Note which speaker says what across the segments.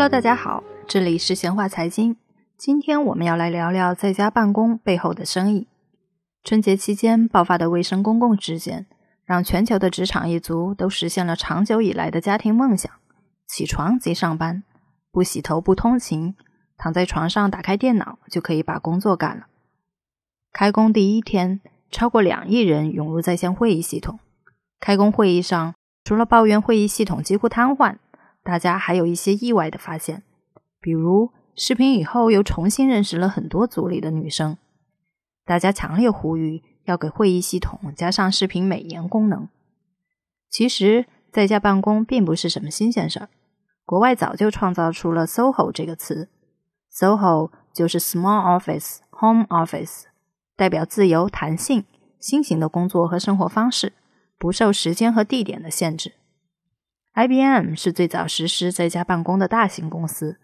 Speaker 1: Hello，大家好，这里是闲话财经。今天我们要来聊聊在家办公背后的生意。春节期间爆发的卫生公共事件，让全球的职场一族都实现了长久以来的家庭梦想：起床即上班，不洗头不通勤，躺在床上打开电脑就可以把工作干了。开工第一天，超过两亿人涌入在线会议系统。开工会议上，除了抱怨会议系统几乎瘫痪，大家还有一些意外的发现，比如视频以后又重新认识了很多组里的女生。大家强烈呼吁要给会议系统加上视频美颜功能。其实，在家办公并不是什么新鲜事儿，国外早就创造出了 “SOHO” 这个词，“SOHO” 就是 Small Office Home Office，代表自由、弹性、新型的工作和生活方式，不受时间和地点的限制。IBM 是最早实施在家办公的大型公司。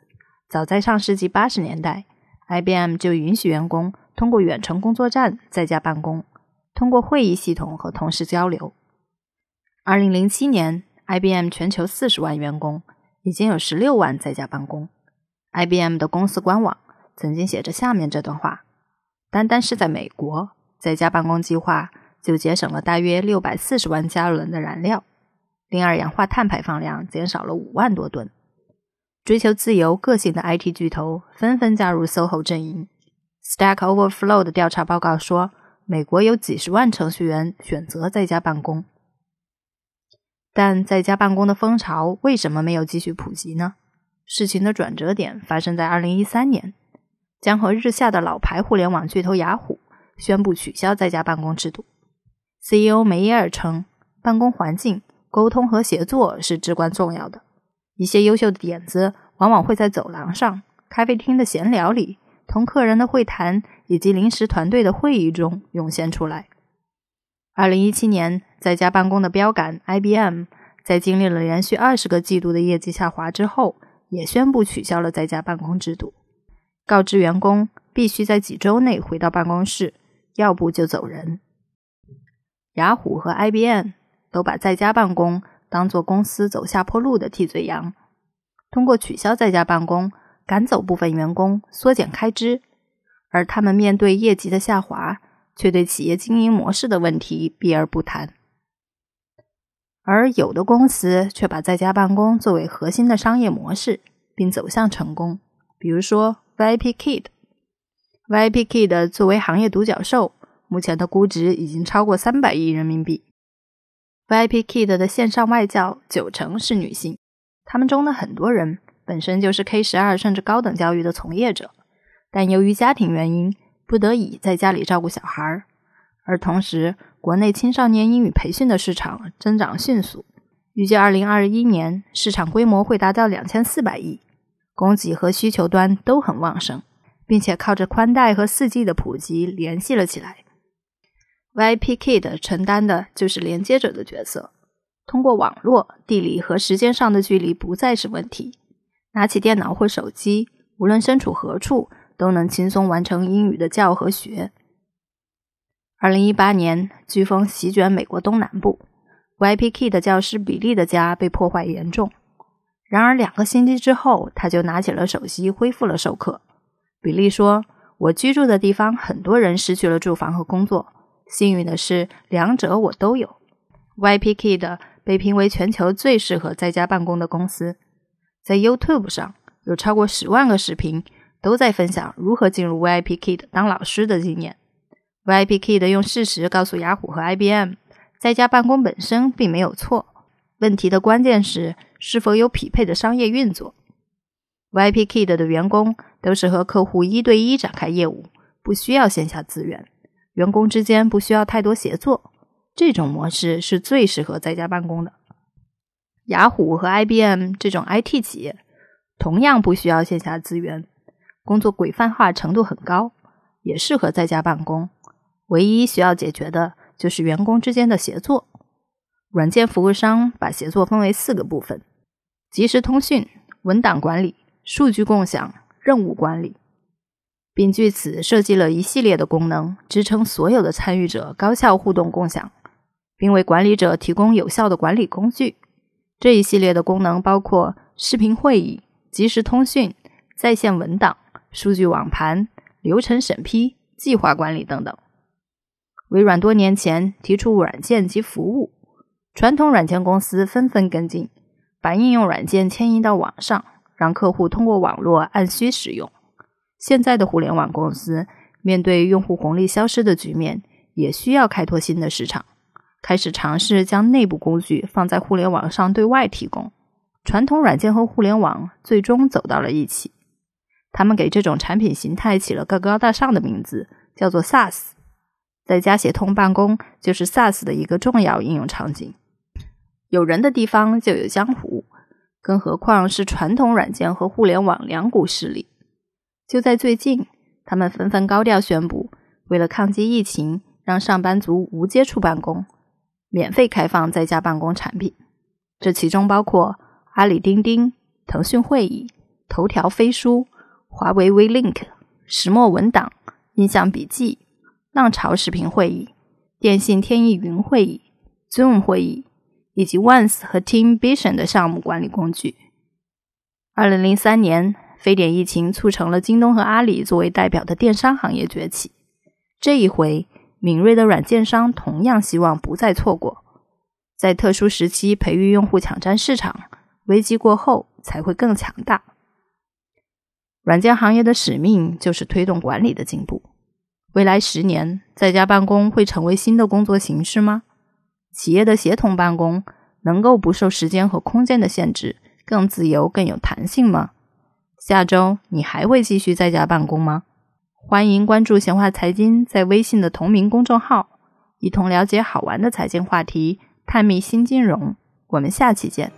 Speaker 1: 早在上世纪八十年代，IBM 就允许员工通过远程工作站在家办公，通过会议系统和同事交流。二零零七年，IBM 全球四十万员工，已经有十六万在家办公。IBM 的公司官网曾经写着下面这段话：单单是在美国，在家办公计划就节省了大约六百四十万加仑的燃料。令二氧化碳排放量减少了五万多吨。追求自由个性的 IT 巨头纷纷加入 SOHO 阵营。Stack Overflow 的调查报告说，美国有几十万程序员选择在家办公。但在家办公的风潮为什么没有继续普及呢？事情的转折点发生在2013年，江河日下的老牌互联网巨头雅虎宣布取消在家办公制度。CEO 梅耶尔称，办公环境。沟通和协作是至关重要的。一些优秀的点子往往会在走廊上、咖啡厅的闲聊里、同客人的会谈以及临时团队的会议中涌现出来。二零一七年，在家办公的标杆 IBM 在经历了连续二十个季度的业绩下滑之后，也宣布取消了在家办公制度，告知员工必须在几周内回到办公室，要不就走人。雅虎和 IBM。都把在家办公当做公司走下坡路的替罪羊，通过取消在家办公赶走部分员工，缩减开支，而他们面对业绩的下滑，却对企业经营模式的问题避而不谈。而有的公司却把在家办公作为核心的商业模式，并走向成功，比如说 VIPKid。VIPKid 作为行业独角兽，目前的估值已经超过三百亿人民币。VIPKid 的线上外教九成是女性，他们中的很多人本身就是 K 十二甚至高等教育的从业者，但由于家庭原因，不得已在家里照顾小孩儿。而同时，国内青少年英语培训的市场增长迅速，预计二零二一年市场规模会达到两千四百亿，供给和需求端都很旺盛，并且靠着宽带和四 G 的普及联系了起来。VIPKid 承担的就是连接者的角色，通过网络、地理和时间上的距离不再是问题，拿起电脑或手机，无论身处何处，都能轻松完成英语的教和学。二零一八年，飓风席卷美国东南部，VIPKid 教师比利的家被破坏严重。然而两个星期之后，他就拿起了手机恢复了授课。比利说：“我居住的地方，很多人失去了住房和工作。”幸运的是，两者我都有。YPKid 被评为全球最适合在家办公的公司，在 YouTube 上有超过十万个视频，都在分享如何进入 YPKid 当老师的经验。YPKid 用事实告诉雅虎和 IBM，在家办公本身并没有错，问题的关键是是否有匹配的商业运作。YPKid 的员工都是和客户一对一展开业务，不需要线下资源。员工之间不需要太多协作，这种模式是最适合在家办公的。雅虎和 IBM 这种 IT 企业同样不需要线下资源，工作规范化程度很高，也适合在家办公。唯一需要解决的就是员工之间的协作。软件服务商把协作分为四个部分：即时通讯、文档管理、数据共享、任务管理。并据此设计了一系列的功能，支撑所有的参与者高效互动共享，并为管理者提供有效的管理工具。这一系列的功能包括视频会议、即时通讯、在线文档、数据网盘、流程审批、计划管理等等。微软多年前提出软件及服务，传统软件公司纷纷跟进，把应用软件迁移到网上，让客户通过网络按需使用。现在的互联网公司面对用户红利消失的局面，也需要开拓新的市场，开始尝试将内部工具放在互联网上对外提供。传统软件和互联网最终走到了一起，他们给这种产品形态起了个高大上的名字，叫做 SaaS。在家协同办公就是 SaaS 的一个重要应用场景。有人的地方就有江湖，更何况是传统软件和互联网两股势力。就在最近，他们纷纷高调宣布，为了抗击疫情，让上班族无接触办公，免费开放在家办公产品。这其中包括阿里钉钉、腾讯会议、头条飞书、华为 WeLink、石墨文档、印象笔记、浪潮视频会议、电信天翼云会议、Zoom 会议，以及 Once 和 Teamvision 的项目管理工具。二零零三年。非典疫情促成了京东和阿里作为代表的电商行业崛起。这一回，敏锐的软件商同样希望不再错过，在特殊时期培育用户，抢占市场。危机过后才会更强大。软件行业的使命就是推动管理的进步。未来十年，在家办公会成为新的工作形式吗？企业的协同办公能够不受时间和空间的限制，更自由、更有弹性吗？下周你还会继续在家办公吗？欢迎关注闲话财经在微信的同名公众号，一同了解好玩的财经话题，探秘新金融。我们下期见。